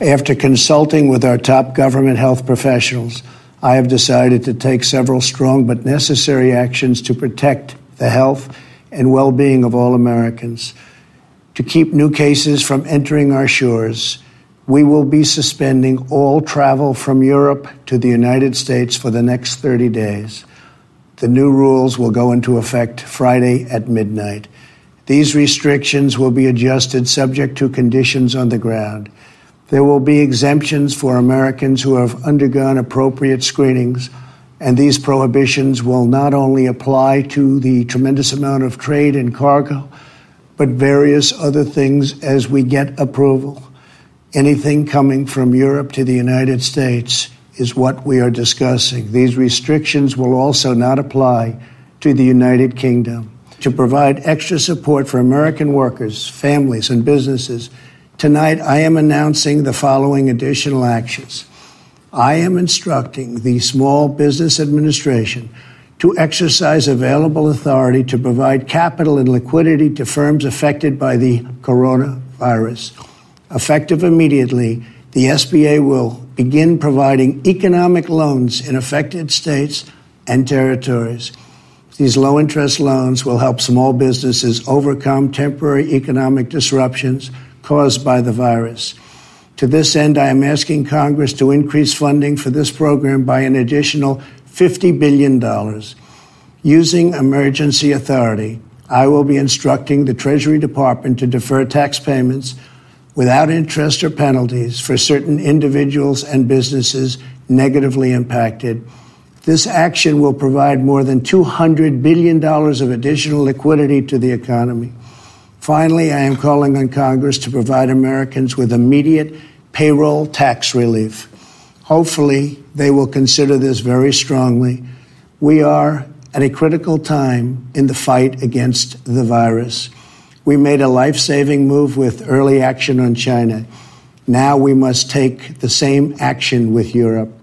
After consulting with our top government health professionals, I have decided to take several strong but necessary actions to protect the health and well being of all Americans. To keep new cases from entering our shores, we will be suspending all travel from Europe to the United States for the next 30 days. The new rules will go into effect Friday at midnight. These restrictions will be adjusted subject to conditions on the ground. There will be exemptions for Americans who have undergone appropriate screenings, and these prohibitions will not only apply to the tremendous amount of trade and cargo, but various other things as we get approval. Anything coming from Europe to the United States is what we are discussing. These restrictions will also not apply to the United Kingdom. To provide extra support for American workers, families, and businesses, tonight I am announcing the following additional actions. I am instructing the Small Business Administration to exercise available authority to provide capital and liquidity to firms affected by the coronavirus. Effective immediately, the SBA will begin providing economic loans in affected states and territories. These low interest loans will help small businesses overcome temporary economic disruptions caused by the virus. To this end, I am asking Congress to increase funding for this program by an additional $50 billion. Using emergency authority, I will be instructing the Treasury Department to defer tax payments without interest or penalties for certain individuals and businesses negatively impacted. This action will provide more than $200 billion of additional liquidity to the economy. Finally, I am calling on Congress to provide Americans with immediate payroll tax relief. Hopefully, they will consider this very strongly. We are at a critical time in the fight against the virus. We made a life saving move with early action on China. Now we must take the same action with Europe.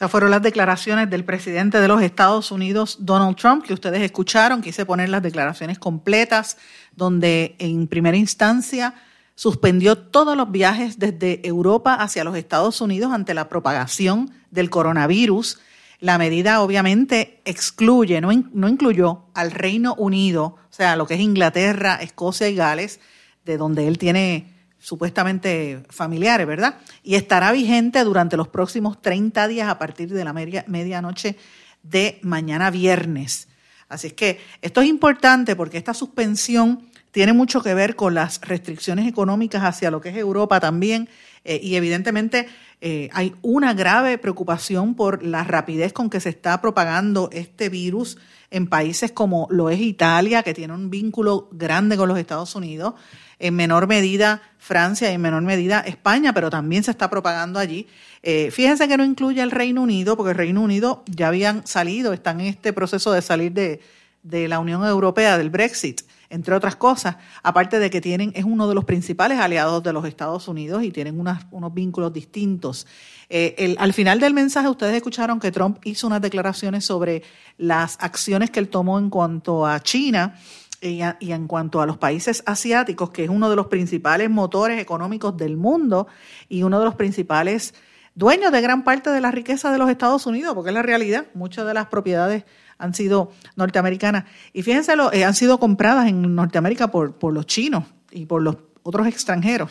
Estas fueron las declaraciones del presidente de los Estados Unidos, Donald Trump, que ustedes escucharon. Quise poner las declaraciones completas, donde en primera instancia suspendió todos los viajes desde Europa hacia los Estados Unidos ante la propagación del coronavirus la medida obviamente excluye, no, no incluyó al Reino Unido, o sea, lo que es Inglaterra, Escocia y Gales, de donde él tiene supuestamente familiares, ¿verdad? Y estará vigente durante los próximos 30 días a partir de la media, medianoche de mañana viernes. Así es que esto es importante porque esta suspensión tiene mucho que ver con las restricciones económicas hacia lo que es Europa también eh, y evidentemente eh, hay una grave preocupación por la rapidez con que se está propagando este virus en países como lo es Italia, que tiene un vínculo grande con los Estados Unidos, en menor medida Francia y en menor medida España, pero también se está propagando allí. Eh, fíjense que no incluye el Reino Unido, porque el Reino Unido ya habían salido, están en este proceso de salir de, de la Unión Europea, del Brexit entre otras cosas, aparte de que tienen, es uno de los principales aliados de los Estados Unidos y tienen unos vínculos distintos. Eh, al final del mensaje ustedes escucharon que Trump hizo unas declaraciones sobre las acciones que él tomó en cuanto a China y, y en cuanto a los países asiáticos, que es uno de los principales motores económicos del mundo y uno de los principales dueños de gran parte de la riqueza de los Estados Unidos, porque es la realidad, muchas de las propiedades han sido norteamericanas. Y fíjense, lo, eh, han sido compradas en Norteamérica por, por los chinos y por los otros extranjeros.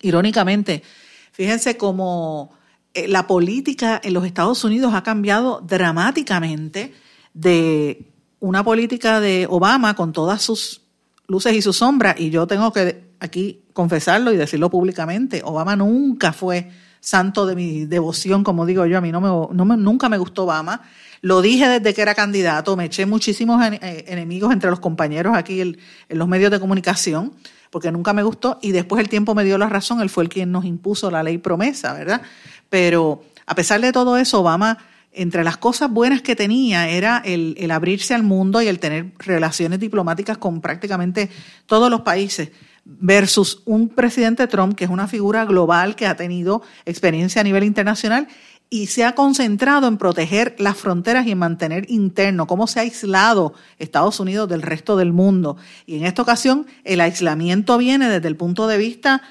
Irónicamente, fíjense cómo eh, la política en los Estados Unidos ha cambiado dramáticamente de una política de Obama con todas sus luces y sus sombras, y yo tengo que aquí confesarlo y decirlo públicamente, Obama nunca fue santo de mi devoción, como digo yo, a mí no me, no me, nunca me gustó Obama, lo dije desde que era candidato, me eché muchísimos eh, enemigos entre los compañeros aquí en, los medios de comunicación, porque nunca me gustó y después el tiempo me dio la razón, él fue el quien nos impuso la ley promesa, ¿verdad? Pero a pesar de todo eso, Obama, entre las cosas buenas que tenía era el, el abrirse al mundo y el tener relaciones diplomáticas con prácticamente todos los países versus un presidente Trump que es una figura global que ha tenido experiencia a nivel internacional y se ha concentrado en proteger las fronteras y en mantener interno, cómo se ha aislado Estados Unidos del resto del mundo. Y en esta ocasión el aislamiento viene desde el punto de vista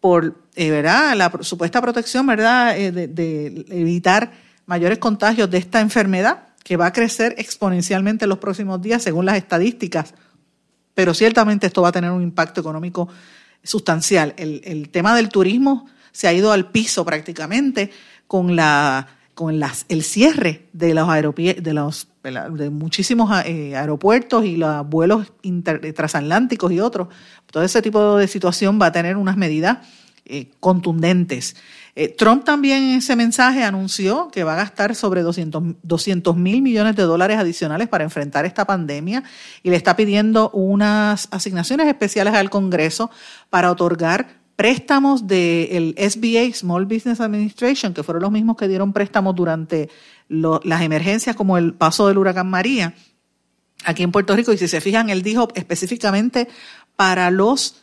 por ¿verdad? la supuesta protección ¿verdad? de evitar mayores contagios de esta enfermedad que va a crecer exponencialmente en los próximos días según las estadísticas, pero ciertamente esto va a tener un impacto económico sustancial. El, tema del turismo se ha ido al piso prácticamente con la con las, el cierre de los de los de muchísimos eh, aeropuertos y los vuelos transatlánticos y otros. Todo ese tipo de situación va a tener unas medidas eh, contundentes. Eh, Trump también en ese mensaje anunció que va a gastar sobre 200 mil millones de dólares adicionales para enfrentar esta pandemia y le está pidiendo unas asignaciones especiales al Congreso para otorgar préstamos del SBA, Small Business Administration, que fueron los mismos que dieron préstamos durante las emergencias como el paso del huracán María aquí en Puerto Rico. Y si se fijan, él dijo específicamente para los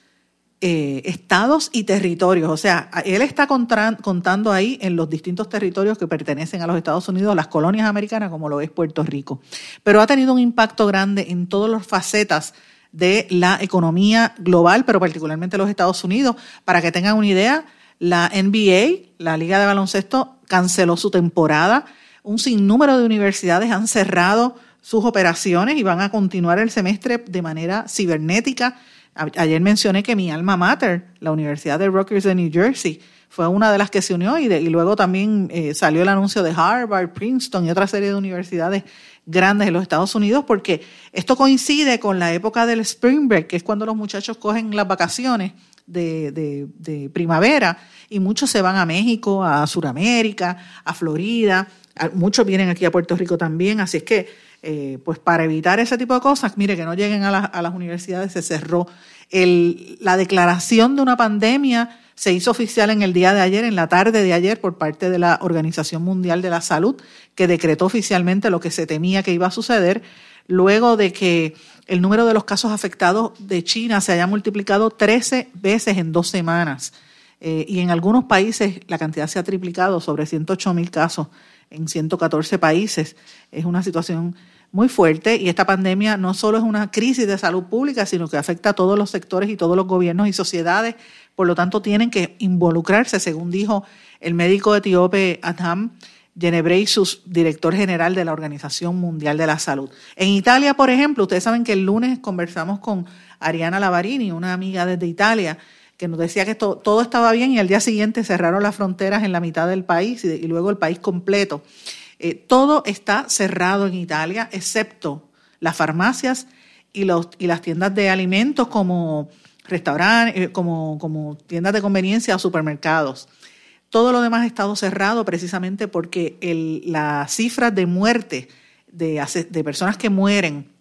eh, estados y territorios. O sea, él está contando ahí en los distintos territorios que pertenecen a los Estados Unidos, las colonias americanas, como lo es Puerto Rico. Pero ha tenido un impacto grande en todas las facetas de la economía global, pero particularmente los Estados Unidos. Para que tengan una idea, la NBA, la Liga de Baloncesto, canceló su temporada. Un sinnúmero de universidades han cerrado sus operaciones y van a continuar el semestre de manera cibernética Ayer mencioné que mi alma mater, la Universidad de Rutgers de New Jersey, fue una de las que se unió y, y luego también eh, salió el anuncio de Harvard, Princeton y otra serie de universidades grandes en los Estados Unidos porque esto coincide con la época del Spring Break, que es cuando los muchachos cogen las vacaciones de, de primavera y muchos se van a México, a Sudamérica, a Florida, muchos vienen aquí a Puerto Rico también, así es que eh, pues para evitar ese tipo de cosas, mire, que no lleguen a, las universidades, se cerró. la declaración de una pandemia se hizo oficial en el día de ayer, en la tarde de ayer, por parte de la Organización Mundial de la Salud, que decretó oficialmente lo que se temía que iba a suceder, luego de que el número de los casos afectados de China se haya multiplicado 13 veces en dos semanas. Eh, y en algunos países la cantidad se ha triplicado, sobre 108 mil casos en 114 países. Es una situación muy fuerte y esta pandemia no solo es una crisis de salud pública, sino que afecta a todos los sectores y todos los gobiernos y sociedades. Por lo tanto, tienen que involucrarse, según dijo el médico etíope Adham Genebreisus, director general de la Organización Mundial de la Salud. En Italia, por ejemplo, ustedes saben que el lunes conversamos con Ariana Lavarini, una amiga desde Italia, que nos decía que todo estaba bien y al día siguiente cerraron las fronteras en la mitad del país y, luego el país completo. Eh, todo está cerrado en Italia, excepto las farmacias y, los, y las tiendas de alimentos como restaurantes, eh, como, tiendas de conveniencia o supermercados. Todo lo demás ha estado cerrado precisamente porque el, la cifra de muerte de personas que mueren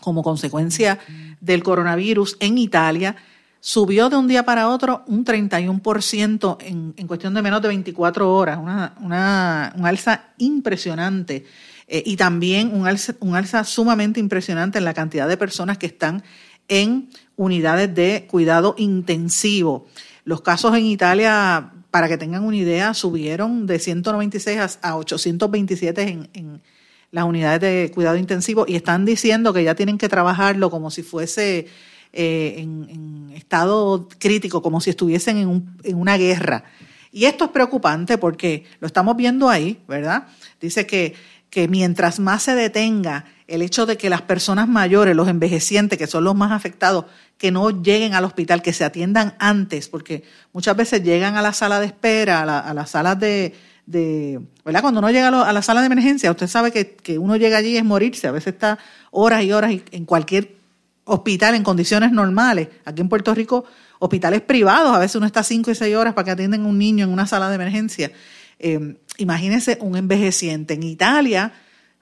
como consecuencia del coronavirus en Italia subió de un día para otro un 31% en, en cuestión de menos de 24 horas, una, una, un alza impresionante. Eh, y también un alza, un alza sumamente impresionante en la cantidad de personas que están en unidades de cuidado intensivo. Los casos en Italia, para que tengan una idea, subieron de 196 a 827 en, en las unidades de cuidado intensivo y están diciendo que ya tienen que trabajarlo como si fuese eh, en, estado crítico, como si estuviesen en, en una guerra. Y esto es preocupante porque lo estamos viendo ahí, ¿verdad? Dice que, que mientras más se detenga el hecho de que las personas mayores, los envejecientes, que son los más afectados, que no lleguen al hospital, que se atiendan antes, porque muchas veces llegan a la sala de espera, a, las salas de, de, ¿verdad? Cuando uno llega a, la sala de emergencia, usted sabe que, que, uno llega allí es morirse, a veces está horas y horas en cualquier hospital en condiciones normales. Aquí en Puerto Rico, hospitales privados, a veces uno está cinco y seis horas para que atiendan un niño en una sala de emergencia. Eh, imagínense un envejeciente. En Italia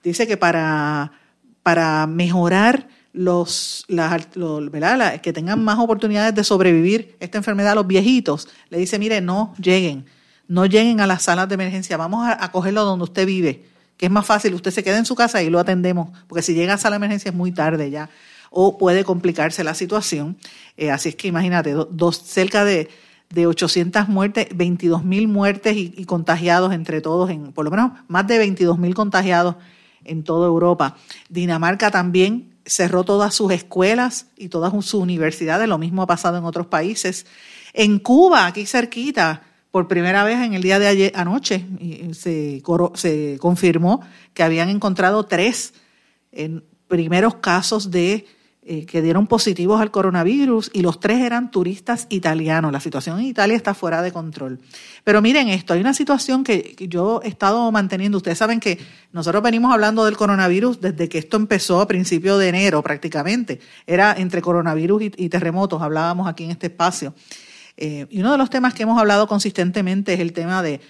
dice que para, para mejorar los, las, que tengan más oportunidades de sobrevivir esta enfermedad a los viejitos, le dice, mire, no lleguen, no lleguen a las salas de emergencia, vamos a, a cogerlo donde usted vive, que es más fácil, usted se queda en su casa y lo atendemos, porque si llega a sala de emergencia es muy tarde ya o puede complicarse la situación. Eh, así es que imagínate, dos, cerca de, de 800 muertes, 22 mil muertes y, contagiados entre todos, en, por lo menos más de 22 mil contagiados en toda Europa. Dinamarca también cerró todas sus escuelas y todas sus universidades, lo mismo ha pasado en otros países. En Cuba, aquí cerquita, por primera vez en el día de ayer, anoche, se, se confirmó que habían encontrado tres primeros casos de eh, que dieron positivos al coronavirus y los tres eran turistas italianos. La situación en Italia está fuera de control. Pero miren esto, hay una situación que, yo he estado manteniendo. Ustedes saben que nosotros venimos hablando del coronavirus desde que esto empezó a principios de enero prácticamente. Era entre coronavirus y, terremotos, hablábamos aquí en este espacio. Eh, y uno de los temas que hemos hablado consistentemente es el tema de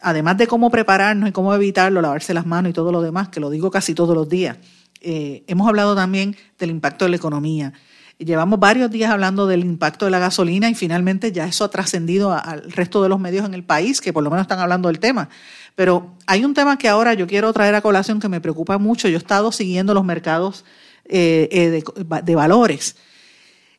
además de cómo prepararnos y cómo evitarlo, lavarse las manos y todo lo demás, que lo digo casi todos los días, eh, hemos hablado también del impacto de la economía. Llevamos varios días hablando del impacto de la gasolina y finalmente ya eso ha trascendido al resto de los medios en el país, que por lo menos están hablando del tema. Pero hay un tema que ahora yo quiero traer a colación que me preocupa mucho. Yo he estado siguiendo los mercados eh, eh, de, valores.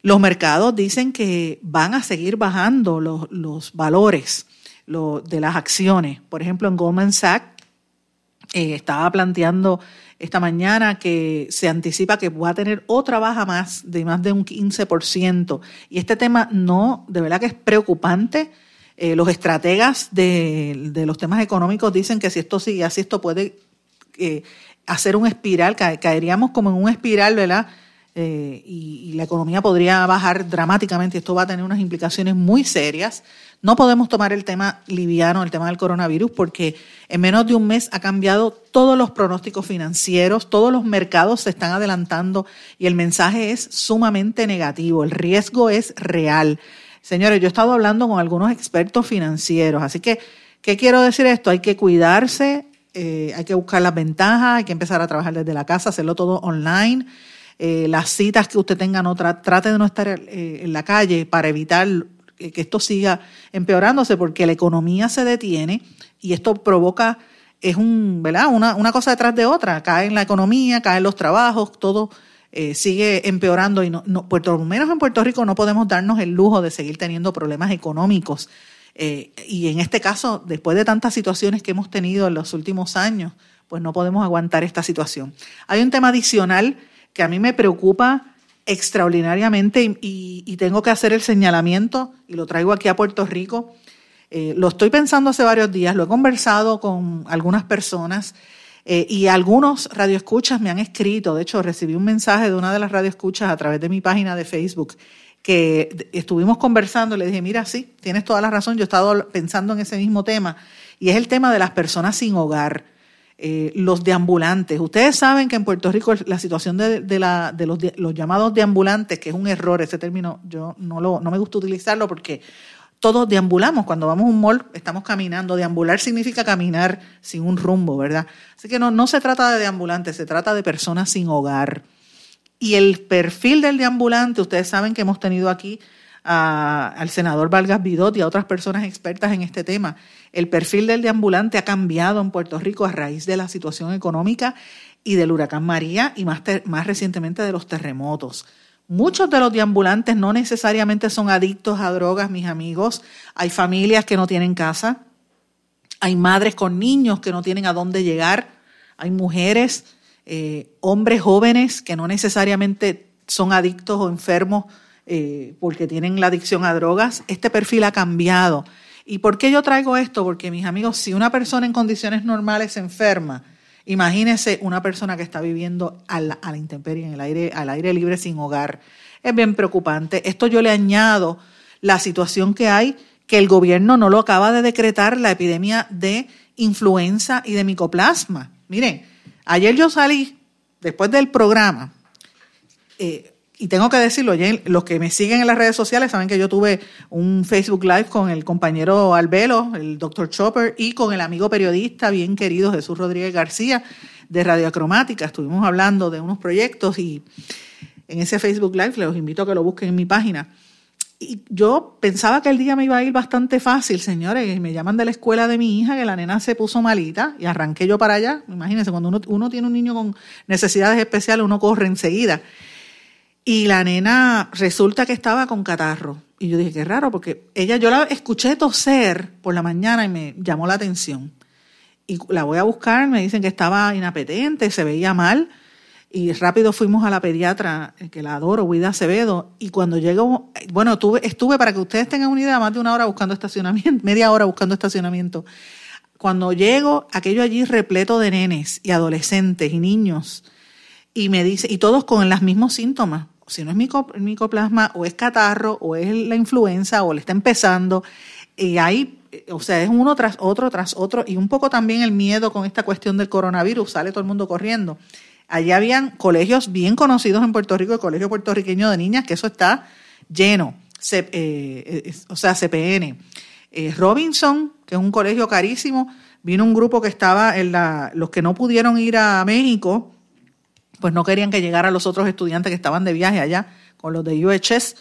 Los mercados dicen que van a seguir bajando los, valores de las acciones. Por ejemplo, en Goldman Sachs estaba planteando esta mañana que se anticipa que va a tener otra baja más de más de un 15%. Y este tema no, de verdad que es preocupante. Eh, los estrategas de, los temas económicos dicen que si esto sigue así, esto puede eh, hacer un espiral, caeríamos como en un espiral, ¿verdad? Eh, y, la economía podría bajar dramáticamente. Esto va a tener unas implicaciones muy serias. No podemos tomar el tema liviano, el tema del coronavirus, porque en menos de un mes ha cambiado todos los pronósticos financieros, todos los mercados se están adelantando y el mensaje es sumamente negativo. El riesgo es real. Señores, yo he estado hablando con algunos expertos financieros, así que, ¿qué quiero decir esto? Hay que cuidarse, eh, hay que buscar las ventajas, hay que empezar a trabajar desde la casa, hacerlo todo online. Eh, las citas que usted tenga, no trate de no estar eh, en la calle para evitar que esto siga empeorándose porque la economía se detiene y esto provoca, es un, ¿verdad? Una, una cosa detrás de otra, cae en la economía, caen los trabajos, todo eh, sigue empeorando y no, no, por lo menos en Puerto Rico no podemos darnos el lujo de seguir teniendo problemas económicos. Eh, y en este caso, después de tantas situaciones que hemos tenido en los últimos años, pues no podemos aguantar esta situación. Hay un tema adicional que a mí me preocupa extraordinariamente y, tengo que hacer el señalamiento y lo traigo aquí a Puerto Rico. Eh, lo estoy pensando hace varios días, lo he conversado con algunas personas eh, y algunos radioescuchas me han escrito. De hecho, recibí un mensaje de una de las radioescuchas a través de mi página de Facebook que estuvimos conversando le dije, mira, sí, tienes toda la razón, yo he estado pensando en ese mismo tema y es el tema de las personas sin hogar. Eh, los deambulantes. Ustedes saben que en Puerto Rico la situación de, la, de, los, los, llamados deambulantes, que es un error, ese término yo no, lo, no me gusta utilizarlo porque todos deambulamos. Cuando vamos a un mall estamos caminando. Deambular significa caminar sin un rumbo, ¿verdad? Así que no, no se trata de deambulantes, se trata de personas sin hogar. Y el perfil del deambulante, ustedes saben que hemos tenido aquí al senador Vargas Bidot y a otras personas expertas en este tema. El perfil del deambulante ha cambiado en Puerto Rico a raíz de la situación económica y del huracán María y más, más recientemente de los terremotos. Muchos de los deambulantes no necesariamente son adictos a drogas, mis amigos. Hay familias que no tienen casa, hay madres con niños que no tienen a dónde llegar, hay mujeres, eh, hombres jóvenes que no necesariamente son adictos o enfermos eh, porque tienen la adicción a drogas. Este perfil ha cambiado. ¿Y por qué yo traigo esto? Porque mis amigos, si una persona en condiciones normales se enferma, imagínese una persona que está viviendo a la, intemperie, en el aire, al aire libre sin hogar. Es bien preocupante. Esto yo le añado la situación que hay, que el gobierno no lo acaba de decretar, la epidemia de influenza y de micoplasma. Miren, ayer yo salí, después del programa, eh, y tengo que decirlo, los que me siguen en las redes sociales saben que yo tuve un Facebook Live con el compañero Albelo, el doctor Chopper, y con el amigo periodista bien querido Jesús Rodríguez García de Radiocromática. Estuvimos hablando de unos proyectos y en ese Facebook Live les invito a que lo busquen en mi página. Y yo pensaba que el día me iba a ir bastante fácil, señores. Me llaman de la escuela de mi hija que la nena se puso malita y arranqué yo para allá. Imagínense, cuando uno, uno tiene un niño con necesidades especiales, uno corre enseguida. Y la nena resulta que estaba con catarro. Y yo dije, qué raro, porque ella, yo la escuché toser por la mañana y me llamó la atención. Y la voy a buscar, me dicen que estaba inapetente, se veía mal. y rápido fuimos a la pediatra, eh, que la adoro, Huida Acevedo, y cuando llego, bueno, tuve, estuve, para que ustedes tengan una idea, más de una hora buscando estacionamiento, media hora buscando estacionamiento. Cuando llego, aquello allí repleto de nenes y adolescentes y niños, y me dice, y todos con los mismos síntomas, si no es micoplasma, o es catarro, o es la influenza, o le está empezando, y ahí, o sea, es uno tras otro, tras otro, y un poco también el miedo con esta cuestión del coronavirus, sale todo el mundo corriendo. Allí habían colegios bien conocidos en Puerto Rico, el Colegio Puertorriqueño de Niñas, que eso está lleno, eh, o sea, CPN. Eh, Robinson, que es un colegio carísimo, vino un grupo que estaba en la, los que no pudieron ir a México, pues no querían que llegaran los otros estudiantes que estaban de viaje allá con los de UHS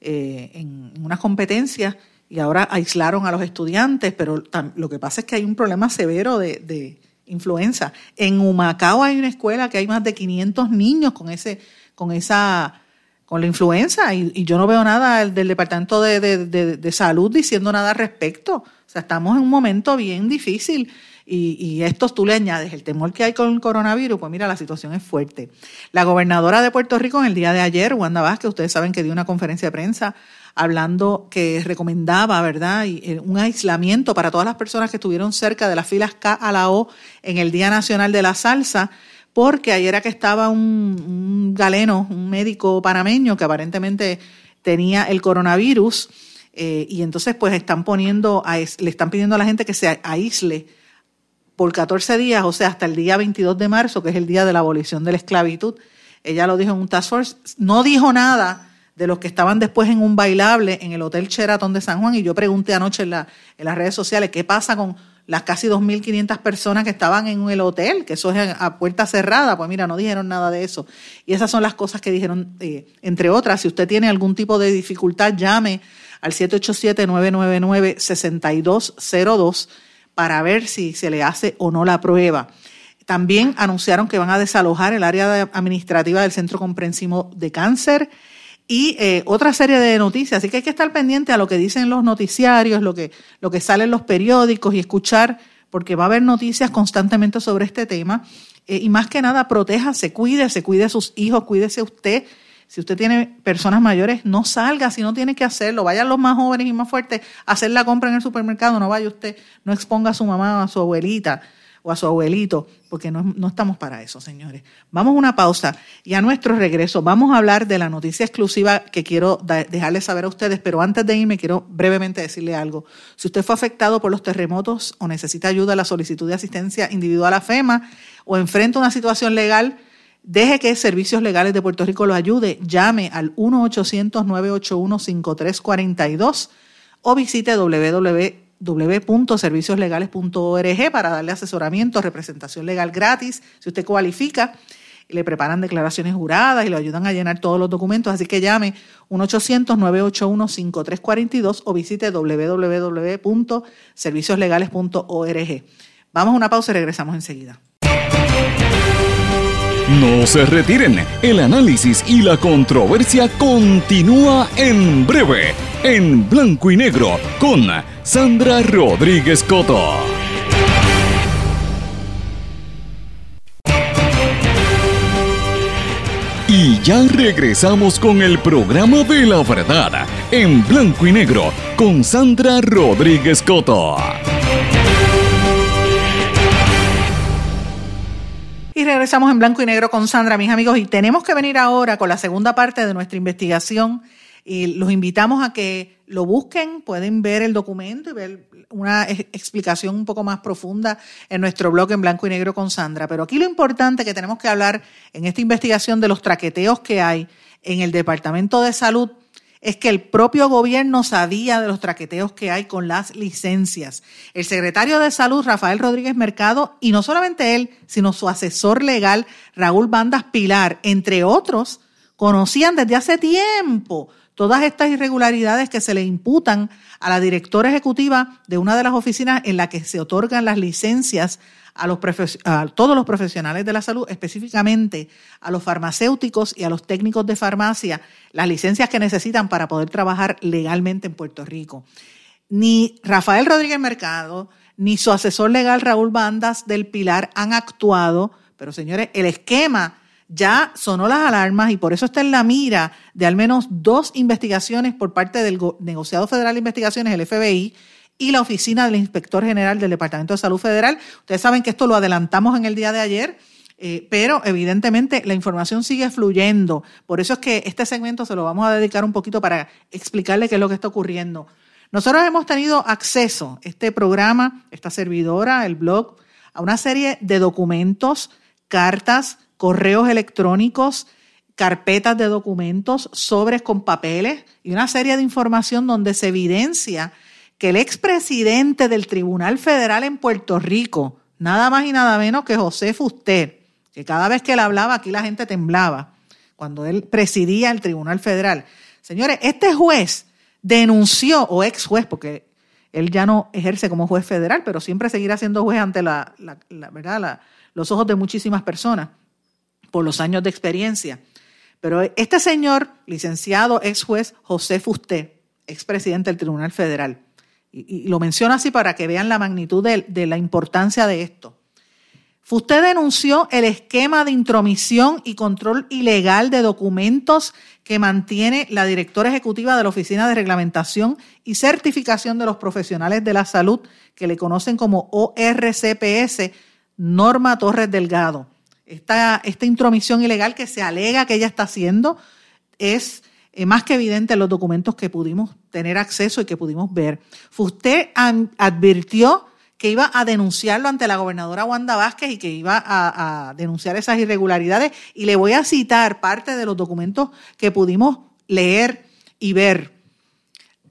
eh, en unas competencias y ahora aislaron a los estudiantes, pero lo que pasa es que hay un problema severo de, influenza. En Humacao hay una escuela que hay más de 500 niños con ese, con esa, con la influenza y, yo no veo nada del Departamento de, de, Salud diciendo nada al respecto. O sea, estamos en un momento bien difícil y, y esto tú le añades el temor que hay con el coronavirus, pues mira, la situación es fuerte. La gobernadora de Puerto Rico en el día de ayer, Wanda Vázquez, ustedes saben que dio una conferencia de prensa hablando que recomendaba, ¿verdad?, eh, un aislamiento para todas las personas que estuvieron cerca de las filas K a la O en el Día Nacional de la Salsa, porque ayer era que estaba un, galeno, un médico panameño que aparentemente tenía el coronavirus, eh, y entonces pues están poniendo, le están pidiendo a la gente que se aísle por 14 días, o sea, hasta el día 22 de marzo, que es el día de la abolición de la esclavitud. Ella lo dijo en un task force, no dijo nada de los que estaban después en un bailable en el Hotel Sheraton de San Juan y yo pregunté anoche en, en las redes sociales qué pasa con las casi 2.500 personas que estaban en el hotel, que eso es a puerta cerrada, pues mira, no dijeron nada de eso. Y esas son las cosas que dijeron, eh, entre otras, si usted tiene algún tipo de dificultad, llame al 787-999-6202 para ver si se le hace o no la prueba. También anunciaron que van a desalojar el área administrativa del Centro Comprensivo de Cáncer y eh, otra serie de noticias. Así que hay que estar pendiente a lo que dicen los noticiarios, lo que, lo que sale en los periódicos y escuchar, porque va a haber noticias constantemente sobre este tema. Eh, y más que nada, protéjase, cuídese, cuide a sus hijos, cuídese usted. Si usted tiene personas mayores, no salga si no tiene que hacerlo. Vayan los más jóvenes y más fuertes a hacer la compra en el supermercado. No vaya usted, no exponga a su mamá o a su abuelita o a su abuelito, porque no, no, estamos para eso, señores. Vamos a una pausa y a nuestro regreso vamos a hablar de la noticia exclusiva que quiero dejarles saber a ustedes, pero antes de irme quiero brevemente decirle algo. Si usted fue afectado por los terremotos o necesita ayuda a la solicitud de asistencia individual a FEMA o enfrenta una situación legal, Deje que Servicios Legales de Puerto Rico lo ayude. Llame al 1-800-981-5342 o visite www www.servicioslegales.org para darle asesoramiento, representación legal gratis. Si usted cualifica, le preparan declaraciones juradas y lo ayudan a llenar todos los documentos. Así que llame 1-800-981-5342 o visite www.servicioslegales.org. Vamos a una pausa y regresamos enseguida. No se retiren, el análisis y la controversia continúa en breve, en blanco y negro, con Sandra Rodríguez Coto. Y ya regresamos con el programa de la verdad, en blanco y negro, con Sandra Rodríguez Coto. Y regresamos en blanco y negro con Sandra, mis amigos, y tenemos que venir ahora con la segunda parte de nuestra investigación. Y los invitamos a que lo busquen, pueden ver el documento y ver una explicación un poco más profunda en nuestro blog en blanco y negro con Sandra. Pero aquí lo importante que tenemos que hablar en esta investigación de los traqueteos que hay en el Departamento de Salud es que el propio gobierno sabía de los traqueteos que hay con las licencias. El secretario de Salud, Rafael Rodríguez Mercado, y no solamente él, sino su asesor legal, Raúl Bandas Pilar, entre otros, conocían desde hace tiempo todas estas irregularidades que se le imputan a la directora ejecutiva de una de las oficinas en la que se otorgan las licencias a, los a todos los profesionales de la salud, específicamente a los farmacéuticos y a los técnicos de farmacia, las licencias que necesitan para poder trabajar legalmente en Puerto Rico. Ni Rafael Rodríguez Mercado, ni su asesor legal Raúl Bandas del Pilar han actuado, pero señores, el esquema ya sonó las alarmas y por eso está en la mira de al menos dos investigaciones por parte del negociado federal de investigaciones, el FBI, y la oficina del inspector general del Departamento de Salud Federal. Ustedes saben que esto lo adelantamos en el día de ayer. Eh, pero evidentemente la información sigue fluyendo. Por eso es que este segmento se lo vamos a dedicar un poquito para explicarle qué es lo que está ocurriendo. Nosotros hemos tenido acceso, este programa, esta servidora, el blog, a una serie de documentos, cartas, correos electrónicos, carpetas de documentos, sobres con papeles y una serie de información donde se evidencia que el expresidente del Tribunal Federal en Puerto Rico, nada más y nada menos que José Fuster, que cada vez que él hablaba aquí la gente temblaba, cuando él presidía el Tribunal Federal. Señores, este juez denunció, o ex juez, porque él ya no ejerce como juez federal, pero siempre seguirá siendo juez ante la, ¿verdad? los ojos de muchísimas personas por los años de experiencia. Pero este señor, licenciado ex juez José Fusté, expresidente del Tribunal Federal, y, lo menciono así para que vean la magnitud de la importancia de esto. Usted denunció el esquema de intromisión y control ilegal de documentos que mantiene la directora ejecutiva de la Oficina de Reglamentación y Certificación de los Profesionales de la Salud, que le conocen como ORCPS, Norma Torres Delgado. Esta, esta intromisión ilegal que se alega que ella está haciendo es eh, más que evidente en los documentos que pudimos tener acceso y que pudimos ver. Usted advirtió que iba a denunciarlo ante la gobernadora Wanda Vázquez y que iba a, denunciar esas irregularidades. Y le voy a citar parte de los documentos que pudimos leer y ver.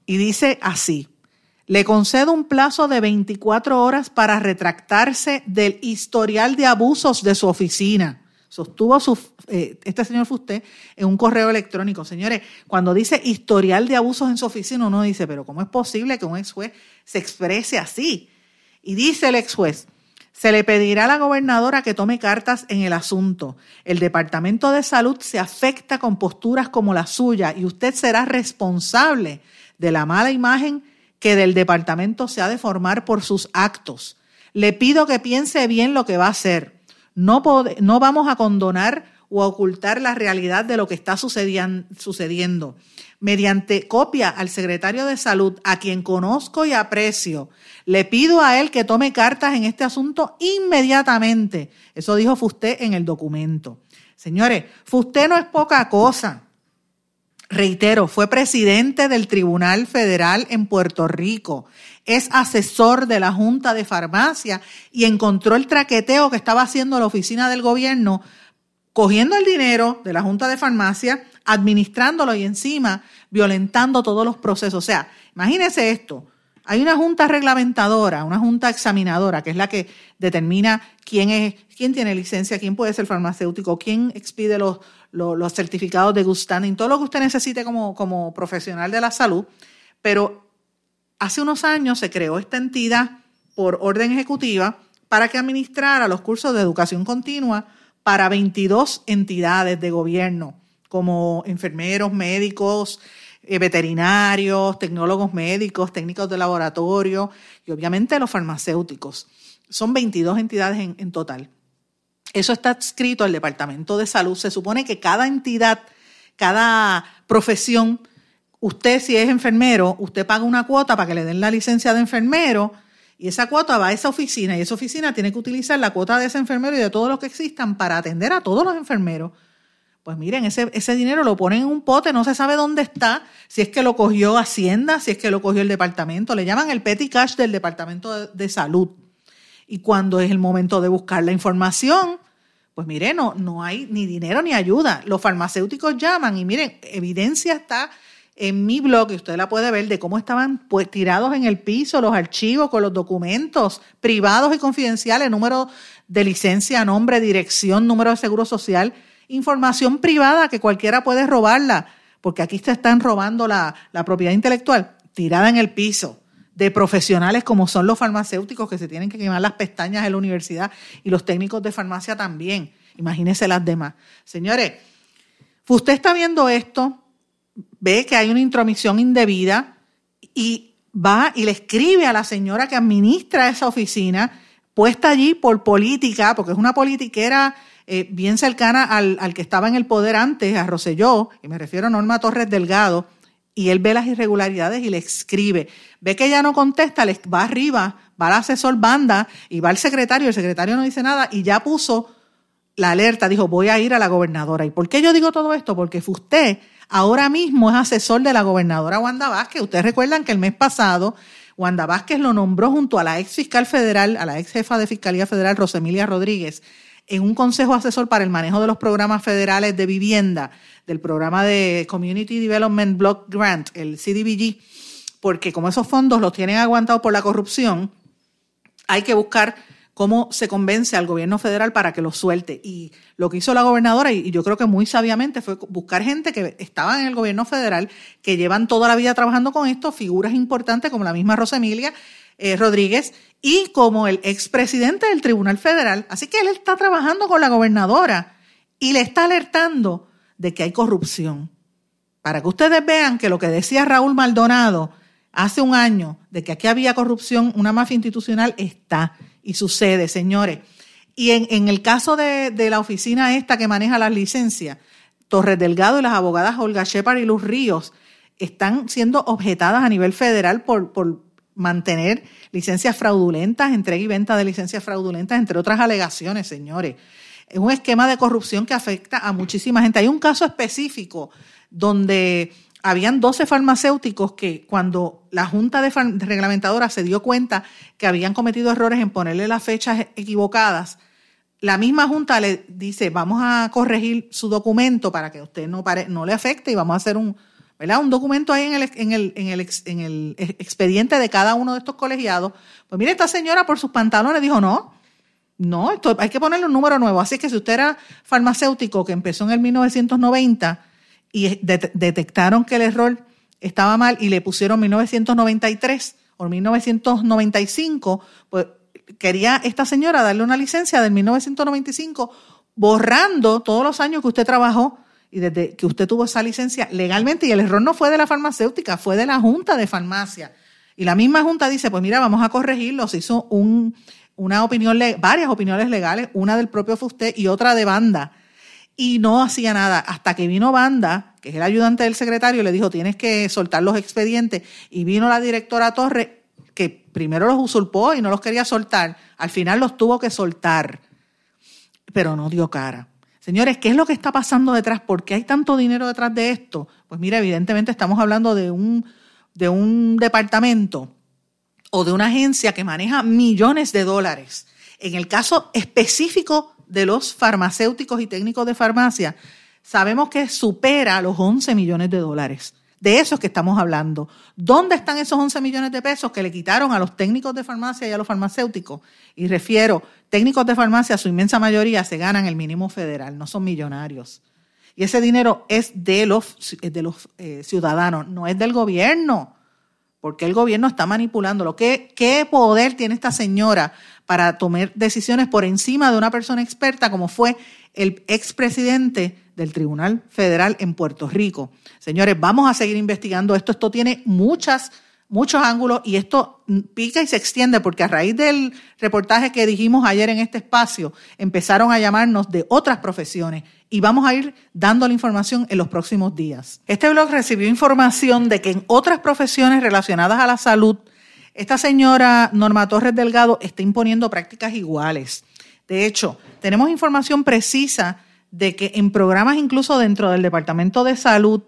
Y dice así, le concedo un plazo de 24 horas para retractarse del historial de abusos de su oficina. Sostuvo su, eh, este señor Fusté en un correo electrónico. Señores, cuando dice historial de abusos en su oficina, uno dice, pero ¿cómo es posible que un ex juez se exprese así? Y dice el ex juez, se le pedirá a la gobernadora que tome cartas en el asunto. El Departamento de Salud se afecta con posturas como la suya y usted será responsable de la mala imagen que del departamento se ha de formar por sus actos. Le pido que piense bien lo que va a hacer. No, no vamos a condonar o a ocultar la realidad de lo que está sucediendo. Mediante copia al secretario de Salud, a quien conozco y aprecio, le pido a él que tome cartas en este asunto inmediatamente. Eso dijo Fusté en el documento. Señores, Fusté no es poca cosa. Reitero, fue presidente del Tribunal Federal en Puerto Rico, es asesor de la Junta de Farmacia y encontró el traqueteo que estaba haciendo la oficina del gobierno, cogiendo el dinero de la Junta de Farmacia, administrándolo y encima violentando todos los procesos. O sea, imagínese esto, hay una junta reglamentadora, una junta examinadora, que es la que determina quién es, quién tiene licencia, quién puede ser farmacéutico, quién expide los, los, certificados de good todo lo que usted necesite como, como profesional de la salud. Pero hace unos años se creó esta entidad por orden ejecutiva para que administrara los cursos de educación continua para 22 entidades de gobierno, como enfermeros, médicos, eh, veterinarios, tecnólogos médicos, técnicos de laboratorio y obviamente los farmacéuticos. Son 22 entidades en, total. Eso está escrito al Departamento de Salud. Se supone que cada entidad, cada profesión, usted si es enfermero, usted paga una cuota para que le den la licencia de enfermero y esa cuota va a esa oficina y esa oficina tiene que utilizar la cuota de ese enfermero y de todos los que existan para atender a todos los enfermeros pues miren, ese, ese dinero lo ponen en un pote, no se sabe dónde está, si es que lo cogió Hacienda, si es que lo cogió el departamento, le llaman el petty cash del Departamento de, Salud. Y cuando es el momento de buscar la información, pues miren, no, no hay ni dinero ni ayuda. Los farmacéuticos llaman y miren, evidencia está en mi blog, y usted la puede ver, de cómo estaban pues, tirados en el piso los archivos con los documentos privados y confidenciales, número de licencia, nombre, dirección, número de seguro social información privada que cualquiera puede robarla, porque aquí se están robando la, propiedad intelectual tirada en el piso de profesionales como son los farmacéuticos que se tienen que quemar las pestañas en la universidad y los técnicos de farmacia también. Imagínense las demás. Señores, usted está viendo esto, ve que hay una intromisión indebida y va y le escribe a la señora que administra esa oficina, puesta allí por política, porque es una politiquera eh, bien cercana al, al, que estaba en el poder antes, a Roselló, y me refiero a Norma Torres Delgado, y él ve las irregularidades y le escribe. Ve que ella no contesta, le va arriba, va al asesor banda y va al secretario, el secretario no dice nada y ya puso la alerta, dijo, voy a ir a la gobernadora. ¿Y por qué yo digo todo esto? Porque usted ahora mismo es asesor de la gobernadora Wanda Vázquez. Ustedes recuerdan que el mes pasado Wanda Vázquez lo nombró junto a la ex fiscal federal, a la ex jefa de Fiscalía Federal, Rosemilia Rodríguez, en un consejo asesor para el manejo de los programas federales de vivienda, del programa de Community Development Block Grant, el CDBG, porque como esos fondos los tienen aguantados por la corrupción, hay que buscar cómo se convence al gobierno federal para que lo suelte. Y lo que hizo la gobernadora, y yo creo que muy sabiamente, fue buscar gente que estaba en el gobierno federal, que llevan toda la vida trabajando con esto, figuras importantes como la misma Rosemilia eh, Rodríguez y como el expresidente del Tribunal Federal. Así que él está trabajando con la gobernadora y le está alertando de que hay corrupción. Para que ustedes vean que lo que decía Raúl Maldonado hace un año de que aquí había corrupción, una mafia institucional, está y sucede, señores. Y en, el caso de, la oficina esta que maneja las licencias, Torres Delgado y las abogadas Olga Shepard y Luz Ríos están siendo objetadas a nivel federal por, por mantener licencias fraudulentas, entrega y venta de licencias fraudulentas, entre otras alegaciones, señores. Es un esquema de corrupción que afecta a muchísima gente. Hay un caso específico donde habían 12 farmacéuticos que cuando la Junta de Reglamentadora se dio cuenta que habían cometido errores en ponerle las fechas equivocadas, la misma Junta le dice, vamos a corregir su documento para que usted no, no le afecte y vamos a hacer un, ¿verdad? un documento ahí en el, en, el, en, el, en el expediente de cada uno de estos colegiados. Pues mire, esta señora por sus pantalones dijo, no, no, esto, hay que ponerle un número nuevo. Así que si usted era farmacéutico que empezó en el 1990, y detectaron que el error estaba mal y le pusieron 1993 o 1995, pues quería esta señora darle una licencia del 1995 borrando todos los años que usted trabajó y desde que usted tuvo esa licencia legalmente y el error no fue de la farmacéutica, fue de la Junta de Farmacia. Y la misma Junta dice, pues mira, vamos a corregirlo. Se hizo un, una opinión, varias opiniones legales, una del propio Fusté y otra de banda y no hacía nada hasta que vino Banda, que es el ayudante del secretario, le dijo, tienes que soltar los expedientes, y vino la directora Torre, que primero los usurpó y no los quería soltar, al final los tuvo que soltar, pero no dio cara. Señores, ¿qué es lo que está pasando detrás? ¿Por qué hay tanto dinero detrás de esto? Pues mira, evidentemente estamos hablando de un, de un departamento o de una agencia que maneja millones de dólares. En el caso específico de los farmacéuticos y técnicos de farmacia, sabemos que supera los 11 millones de dólares. De eso es que estamos hablando. ¿Dónde están esos 11 millones de pesos que le quitaron a los técnicos de farmacia y a los farmacéuticos? Y refiero, técnicos de farmacia, su inmensa mayoría se ganan el mínimo federal, no son millonarios. Y ese dinero es de los, de los eh, ciudadanos, no es del gobierno, porque el gobierno está manipulándolo. ¿Qué, ¿Qué poder tiene esta señora para tomar decisiones por encima de una persona experta como fue el expresidente del Tribunal Federal en Puerto Rico. Señores, vamos a seguir investigando esto. Esto tiene muchos ángulos y esto pica y se extiende porque a raíz del reportaje que dijimos ayer en este espacio, empezaron a llamarnos de otras profesiones y vamos a ir dando la información en los próximos días. Este blog recibió información de que en otras profesiones relacionadas a la salud, esta señora Norma Torres Delgado está imponiendo prácticas iguales. De hecho, tenemos información precisa de que en programas incluso dentro del Departamento de Salud,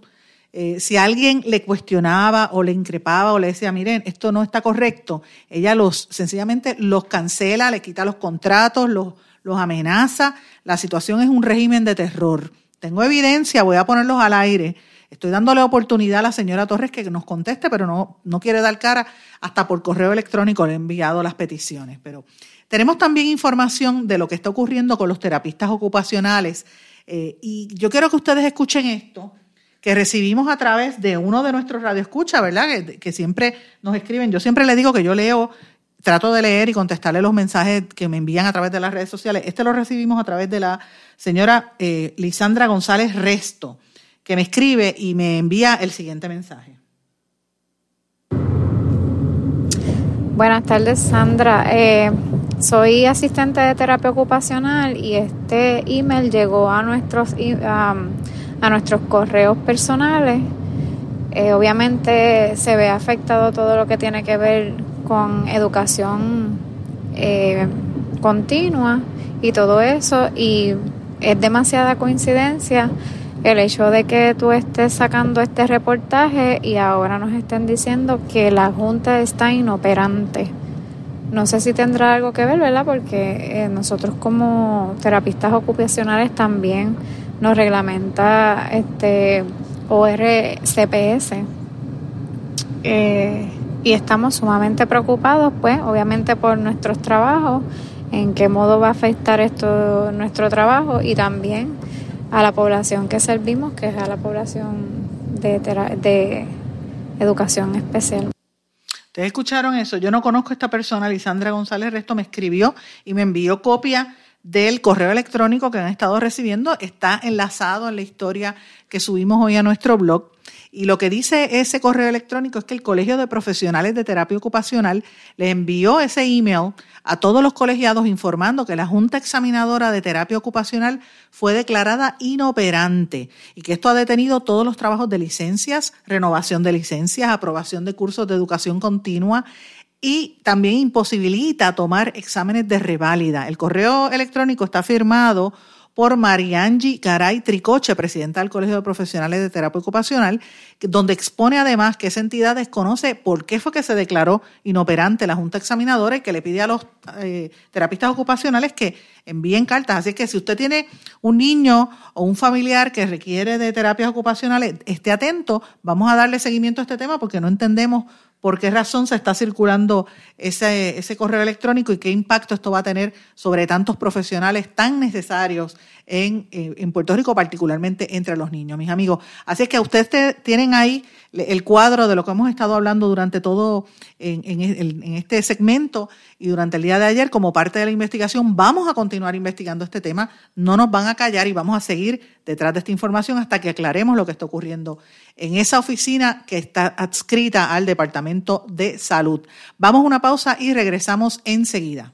eh, si alguien le cuestionaba o le increpaba o le decía, miren, esto no está correcto, ella los sencillamente los cancela, le quita los contratos, los, los amenaza. La situación es un régimen de terror. Tengo evidencia, voy a ponerlos al aire Estoy dándole oportunidad a la señora Torres que nos conteste, pero no, no quiere dar cara. Hasta por correo electrónico le he enviado las peticiones. Pero tenemos también información de lo que está ocurriendo con los terapistas ocupacionales. Eh, y yo quiero que ustedes escuchen esto, que recibimos a través de uno de nuestros radioescuchas, ¿verdad? Que, siempre nos escriben. Yo siempre le digo que yo leo trato de leer y contestarle los mensajes que me envían a través de las redes sociales. Este lo recibimos a través de la señora eh, Lisandra González Resto que me escribe y me envía el siguiente mensaje. Buenas tardes, Sandra. Eh, soy asistente de terapia ocupacional y este email llegó a nuestros, a nuestros correos personales. Eh, obviamente se ve afectado todo lo que tiene que ver con educación eh, continua y todo eso y es demasiada coincidencia el hecho de que tú estés sacando este reportaje y ahora nos estén diciendo que la Junta está inoperante. No sé si tendrá algo que ver, ¿verdad? Porque eh, nosotros como terapistas ocupacionales también nos reglamenta este ORCPS. Eh, y estamos sumamente preocupados, pues, obviamente por nuestros trabajos, en qué modo va a afectar esto nuestro trabajo y también a la población que servimos, que es a la población de, de educación especial. Ustedes escucharon eso. Yo no conozco a esta persona, Lisandra González Resto me escribió y me envió copia del correo electrónico que han estado recibiendo. Está enlazado en la historia que subimos hoy a nuestro blog. Y lo que dice ese correo electrónico es que el Colegio de Profesionales de Terapia Ocupacional le envió ese email a todos los colegiados informando que la Junta Examinadora de Terapia Ocupacional fue declarada inoperante y que esto ha detenido todos los trabajos de licencias, renovación de licencias, aprobación de cursos de educación continua y también imposibilita tomar exámenes de reválida. El correo electrónico está firmado por Mariangi Garay Tricoche, presidenta del Colegio de Profesionales de Terapia Ocupacional, donde expone además que esa entidad desconoce por qué fue que se declaró inoperante la Junta Examinadora y que le pide a los eh, terapistas ocupacionales que envíen cartas. Así que si usted tiene un niño o un familiar que requiere de terapias ocupacionales, esté atento. Vamos a darle seguimiento a este tema porque no entendemos por qué razón se está circulando ese, correo electrónico y qué impacto esto va a tener sobre tantos profesionales tan necesarios en, eh, en Puerto Rico, particularmente entre los niños, mis amigos. Así es que ustedes tienen ahí el cuadro de lo que hemos estado hablando durante todo en, en, este segmento y durante el día de ayer como parte de la investigación. Vamos a continuar investigando este tema, no nos van a callar y vamos a seguir detrás de esta información hasta que aclaremos lo que está ocurriendo en esa oficina que está adscrita al Departamento de Salud. Vamos a una pausa y regresamos enseguida.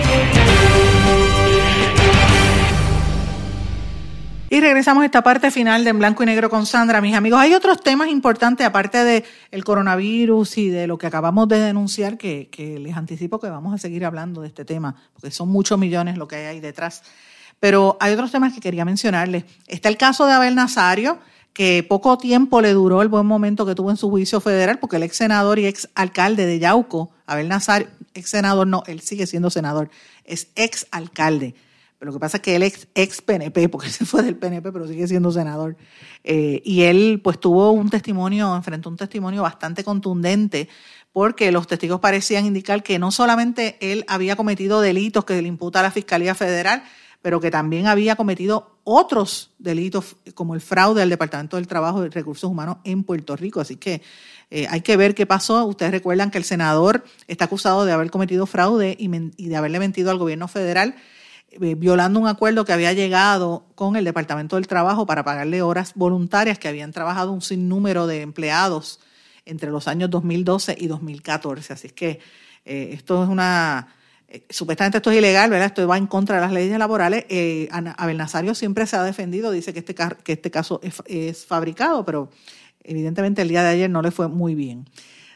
Y regresamos a esta parte final de En Blanco y Negro con Sandra. Mis amigos, hay otros temas importantes aparte del el coronavirus y de lo que acabamos de denunciar que, que, les anticipo que vamos a seguir hablando de este tema, porque son muchos millones lo que hay ahí detrás. Pero hay otros temas que quería mencionarles. Está el caso de Abel Nazario, que poco tiempo le duró el buen momento que tuvo en su juicio federal, porque el ex senador y ex alcalde de Yauco, Abel Nazario, ex senador, no, él sigue siendo senador, es ex alcalde lo que pasa es que él es ex PNP, porque se fue del PNP, pero sigue siendo senador. Eh, y él pues tuvo un testimonio, enfrentó un testimonio bastante contundente, porque los testigos parecían indicar que no solamente él había cometido delitos que le imputa a la Fiscalía Federal, pero que también había cometido otros delitos como el fraude al Departamento del Trabajo y Recursos Humanos en Puerto Rico. Así que eh, hay que ver qué pasó. Ustedes recuerdan que el senador está acusado de haber cometido fraude y, y de haberle mentido al gobierno federal violando un acuerdo que había llegado con el Departamento del Trabajo para pagarle horas voluntarias que habían trabajado un sinnúmero de empleados entre los años 2012 y 2014. Así que eh, esto es una... Eh, supuestamente esto es ilegal, ¿verdad? Esto va en contra de las leyes laborales. Abel Nazario siempre se ha defendido, dice que este, que este caso es, es fabricado, pero evidentemente el día de ayer no le fue muy bien.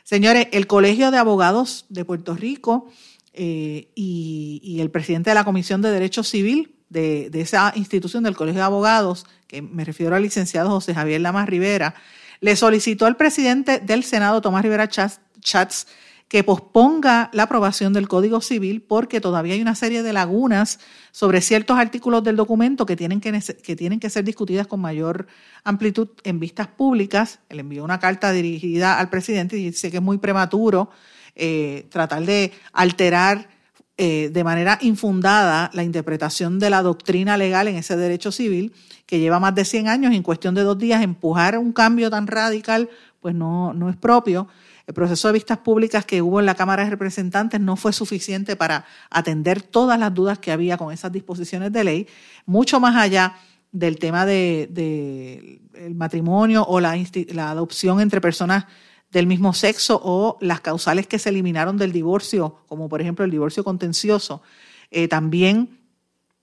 Señores, el Colegio de Abogados de Puerto Rico eh, y, el presidente de la Comisión de Derecho Civil de, esa institución del Colegio de Abogados, que me refiero al licenciado José Javier Lamas Rivera, le solicitó al presidente del Senado, Tomás Rivera Chats, que posponga la aprobación del Código Civil porque todavía hay una serie de lagunas sobre ciertos artículos del documento que tienen que, que tienen que ser discutidas con mayor amplitud en vistas públicas. Él envió una carta dirigida al presidente y dice que es muy prematuro eh, tratar de alterar eh, de manera infundada la interpretación de la doctrina legal en ese derecho civil que lleva más de 100 años en cuestión de dos días empujar un cambio tan radical pues no, no es propio. El proceso de vistas públicas que hubo en la Cámara de Representantes no fue suficiente para atender todas las dudas que había con esas disposiciones de ley, mucho más allá del tema del de, matrimonio o la, la adopción entre personas del mismo sexo o las causales que se eliminaron del divorcio, como por ejemplo el divorcio contencioso. Eh, también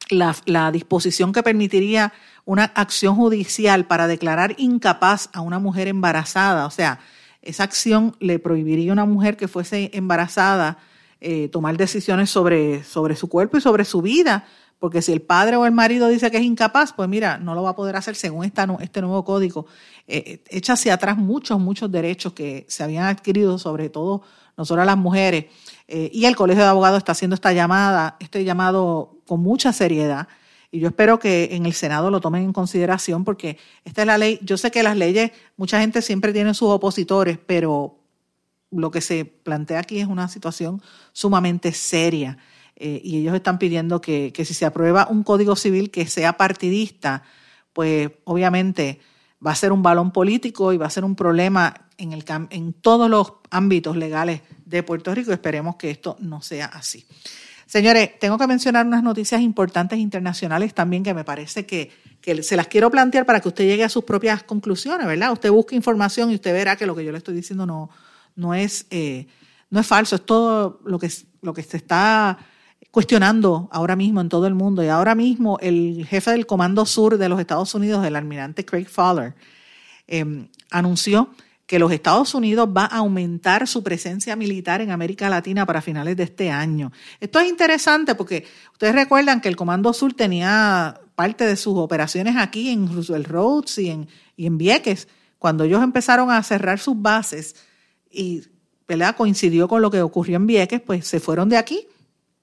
la, disposición que permitiría una acción judicial para declarar incapaz a una mujer embarazada, o sea, esa acción le prohibiría a una mujer que fuese embarazada eh, tomar decisiones sobre, sobre su cuerpo y sobre su vida, porque si el padre o el marido dice que es incapaz, pues mira, no lo va a poder hacer según este nuevo código. Eh, eh, echa hacia atrás muchos, muchos derechos que se habían adquirido, sobre todo nosotras las mujeres. Eh, y el Colegio de Abogados está haciendo esta llamada, este llamado con mucha seriedad. Y yo espero que en el Senado lo tomen en consideración porque esta es la ley. Yo sé que las leyes, mucha gente siempre tiene sus opositores, pero lo que se plantea aquí es una situación sumamente seria. Eh, y ellos están pidiendo que, si se aprueba un código civil que sea partidista, pues obviamente va a ser un balón político y va a ser un problema en, el, en todos los ámbitos legales de Puerto Rico. Esperemos que esto no sea así. Señores, tengo que mencionar unas noticias importantes internacionales también que me parece que, se las quiero plantear para que usted llegue a sus propias conclusiones, ¿verdad? Usted busque información y usted verá que lo que yo le estoy diciendo no, no, es, eh, no es falso, es todo lo que, lo que se está cuestionando ahora mismo en todo el mundo. Y ahora mismo el jefe del Comando Sur de los Estados Unidos, el almirante Craig Fowler, em, anunció que los Estados Unidos va a aumentar su presencia militar en América Latina para finales de este año. Esto es interesante porque ustedes recuerdan que el Comando Sur tenía parte de sus operaciones aquí en Roosevelt Roads y en, y en Vieques. Cuando ellos empezaron a cerrar sus bases y coincidió con lo que ocurrió en Vieques, pues se fueron de aquí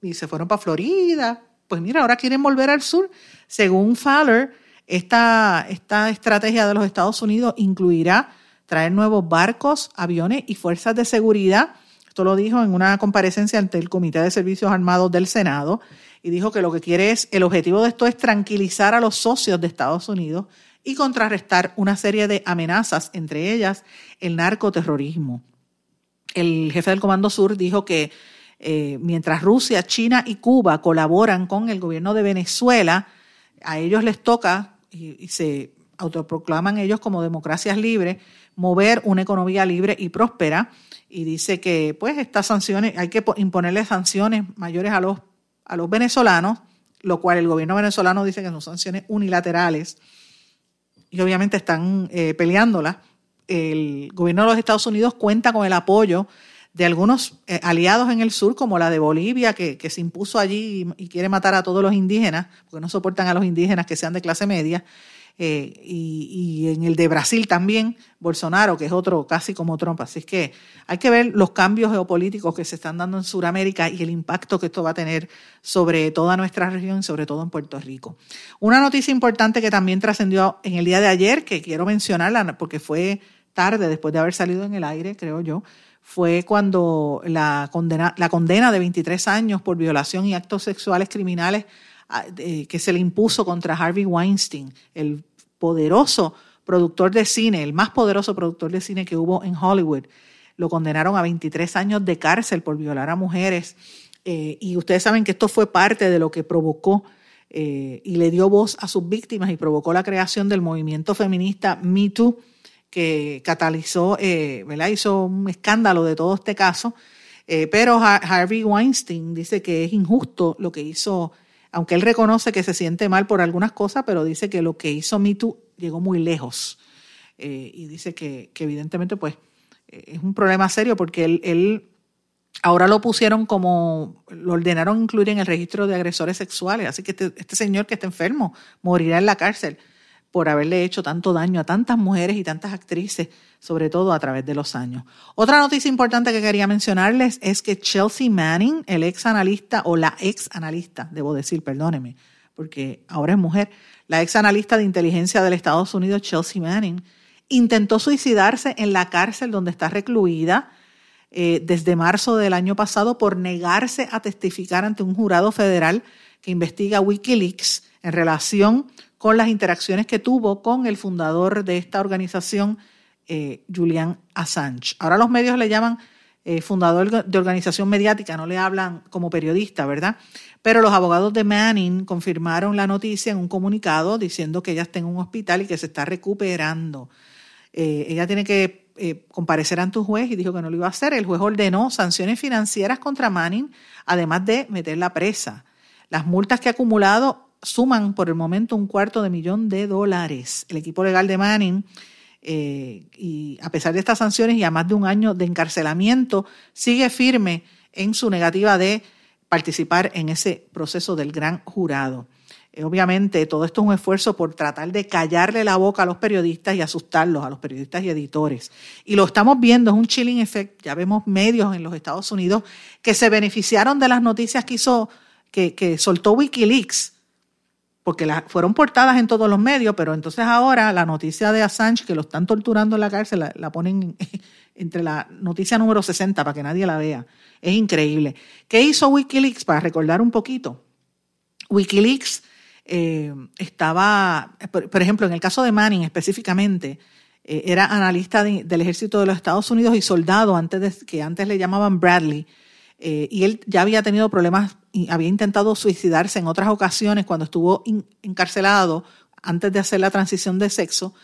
y se fueron para Florida. Pues mira, ahora quieren volver al sur. Según Fowler, esta, esta estrategia de los Estados Unidos incluirá traer nuevos barcos, aviones y fuerzas de seguridad. Esto lo dijo en una comparecencia ante el Comité de Servicios Armados del Senado y dijo que lo que quiere es, el objetivo de esto es tranquilizar a los socios de Estados Unidos y contrarrestar una serie de amenazas, entre ellas el narcoterrorismo. El jefe del Comando Sur dijo que eh, mientras Rusia, China y Cuba colaboran con el gobierno de Venezuela, a ellos les toca, y, se autoproclaman ellos como democracias libres, mover una economía libre y próspera. Y dice que pues estas sanciones, hay que imponerle sanciones mayores a los, a los venezolanos, lo cual el gobierno venezolano dice que son sanciones unilaterales. y obviamente están eh, peleándola. El gobierno de los Estados Unidos cuenta con el apoyo de algunos eh, aliados en el sur, como la de Bolivia, que, se impuso allí y, quiere matar a todos los indígenas, porque no soportan a los indígenas que sean de clase media. Eh, y, en el de Brasil también, Bolsonaro, que es otro casi como Trump. Así que hay que ver los cambios geopolíticos que se están dando en Sudamérica y el impacto que esto va a tener sobre toda nuestra región, sobre todo en Puerto Rico. Una noticia importante que también trascendió en el día de ayer, que quiero mencionarla porque fue tarde después de haber salido en el aire, creo yo, fue cuando la condena, la condena de 23 años por violación y actos sexuales criminales ah, que se le impuso contra Harvey Weinstein, el poderoso productor de cine, el más poderoso productor de cine que hubo en Hollywood. Lo condenaron a 23 años de cárcel por violar a mujeres. Eh, y ustedes saben que esto fue parte de lo que provocó eh, y le dio voz a sus víctimas y provocó la creación del movimiento feminista Me Too, que catalizó, eh, ¿verdad? Hizo un escándalo de todo este caso. pero Harvey Weinstein dice que es injusto lo que hizo aunque él reconoce que se siente mal por algunas cosas, pero dice que lo que hizo MeToo llegó muy lejos. Eh, y dice que, evidentemente pues eh, es un problema serio porque él, él, ahora lo pusieron como, lo ordenaron incluir en el registro de agresores sexuales, así que este, este señor que está enfermo morirá en la cárcel por haberle hecho tanto daño a tantas mujeres y tantas actrices, sobre todo a través de los años. Otra noticia importante que quería mencionarles es que Chelsea Manning, el ex analista, o la ex analista, debo decir, perdóneme, porque ahora es mujer, la ex analista de inteligencia del Estados Unidos, Chelsea Manning, intentó suicidarse en la cárcel donde está recluida eh, desde marzo del año pasado por negarse a testificar ante un jurado federal que investiga Wikileaks en relación con las interacciones que tuvo con el fundador de esta organización, eh, Julian Assange. Ahora los medios le llaman eh, fundador de organización mediática, no le hablan como periodista, ¿verdad? Pero los abogados de Manning confirmaron la noticia en un comunicado diciendo que ella está en un hospital y que se está recuperando. Eh, ella tiene que comparecer ante un juez y dijo que no lo iba a hacer. El juez ordenó sanciones financieras contra Manning, además de meterla presa. Las multas que ha acumulado suman por el momento un cuarto de millón de dólares. El equipo legal de Manning, eh, y a pesar de estas sanciones y a más de un año de encarcelamiento, sigue firme en su negativa de participar en ese proceso del gran jurado. Eh, obviamente, todo esto es un esfuerzo por tratar de callarle la boca a los periodistas y asustarlos, a los periodistas y editores. Y lo estamos viendo, es un chilling effect. Ya vemos medios en los Estados Unidos que se beneficiaron de las noticias que hizo, que, que soltó Wikileaks porque fueron portadas en todos los medios, pero entonces ahora la noticia de Assange, que lo están torturando en la cárcel, la, ponen entre la noticia número 60 para que nadie la vea. Es increíble. ¿Qué hizo Wikileaks? Para recordar un poquito. Wikileaks eh, estaba, por, ejemplo, en el caso de Manning específicamente, eh, era analista del ejército de los Estados Unidos y soldado antes de, que antes le llamaban Bradley eh, y él ya había tenido problemas y había intentado suicidarse en otras ocasiones cuando estuvo encarcelado antes de hacer la transición de sexo,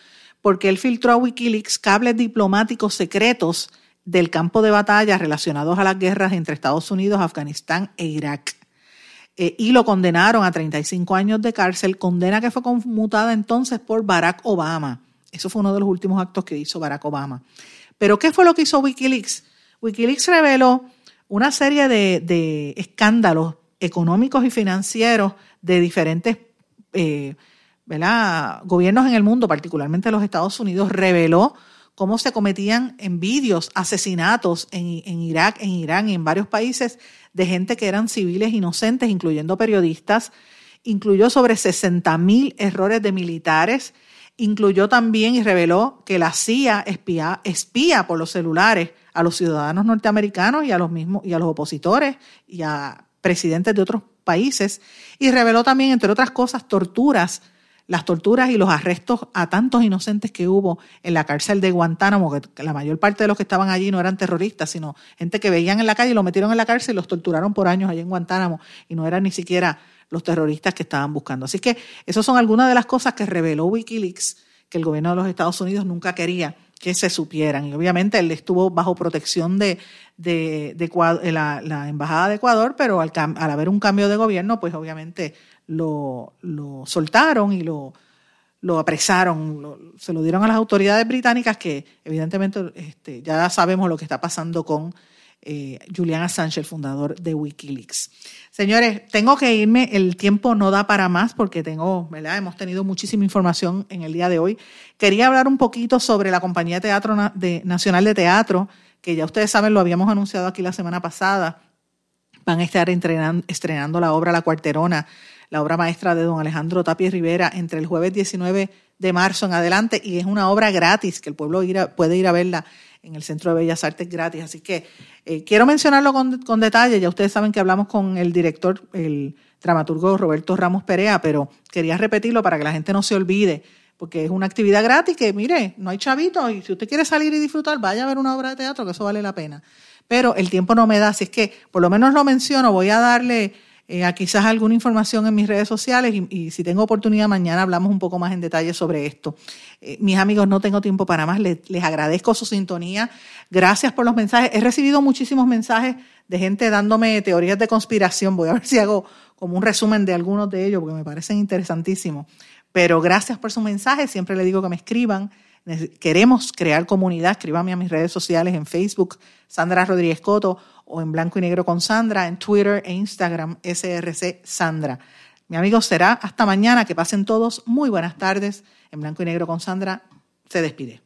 porque él filtró a Wikileaks cables diplomáticos secretos del campo de batalla relacionados a las guerras entre Estados Unidos, Afganistán e Irak. Eh, y lo condenaron a 35 años de cárcel, condena que fue conmutada entonces por Barack Obama. Eso fue uno de los últimos actos que hizo Barack Obama. Pero ¿qué fue lo que hizo Wikileaks? Wikileaks reveló una serie de, escándalos económicos y financieros de diferentes eh, gobiernos en el mundo, particularmente los Estados Unidos, reveló cómo se cometían envidios, asesinatos en, Irak, en Irán y en varios países de gente que eran civiles inocentes, incluyendo periodistas. Incluyó sobre 60 mil errores de militares. Incluyó también y reveló que la CIA espía, espía por los celulares a los ciudadanos norteamericanos y a los mismos y a los opositores y a presidentes de otros países. Y reveló también entre otras cosas torturas las torturas y los arrestos a tantos inocentes que hubo en la cárcel de Guantánamo, que la mayor parte de los que estaban allí no eran terroristas, sino gente que veían en la calle y lo metieron en la cárcel y los torturaron por años allí en Guantánamo. Y no eran ni siquiera los terroristas que estaban buscando. Así que esas son algunas de las cosas que reveló Wikileaks que el gobierno de los Estados Unidos nunca quería que se supieran. Y obviamente él estuvo bajo protección de, de, la, Embajada de Ecuador, pero al, al, haber un cambio de gobierno, pues obviamente lo, lo soltaron y lo, lo apresaron, se lo dieron a las autoridades británicas que evidentemente este, ya sabemos lo que está pasando con eh, Julian Assange, el fundador de Wikileaks. Señores, tengo que irme, el tiempo no da para más porque tengo, ¿verdad? Hemos tenido muchísima información en el día de hoy. Quería hablar un poquito sobre la Compañía Teatro Nacional de Teatro, que ya ustedes saben, lo habíamos anunciado aquí la semana pasada. Van a estar estrenando la obra La Cuarterona la obra maestra de don Alejandro Tapia Rivera entre el jueves 19 de marzo en adelante y es una obra gratis que el pueblo puede ir a verla en el Centro de Bellas Artes gratis. Así que eh, quiero mencionarlo con, con, detalle. Ya ustedes saben que hablamos con el director, el dramaturgo Roberto Ramos Perea, pero quería repetirlo para que la gente no se olvide, porque es una actividad gratis que, mire, no hay chavitos y si usted quiere salir y disfrutar, vaya a ver una obra de teatro, que eso vale la pena. Pero el tiempo no me da, así es que por lo menos lo menciono, voy a darle eh, quizás alguna información en mis redes sociales y, si tengo oportunidad mañana hablamos un poco más en detalle sobre esto. Eh, mis amigos, no tengo tiempo para más, les, agradezco su sintonía, gracias por los mensajes. He recibido muchísimos mensajes de gente dándome teorías de conspiración, voy a ver si hago como un resumen de algunos de ellos porque me parecen interesantísimos. Pero gracias por sus mensajes, siempre le digo que me escriban. Queremos crear comunidad, escríbame a mis redes sociales en Facebook, Sandra Rodríguez Coto o en blanco y negro con Sandra, en Twitter e Instagram, SRC Sandra. Mi amigo será hasta mañana. Que pasen todos muy buenas tardes. En blanco y negro con Sandra se despide.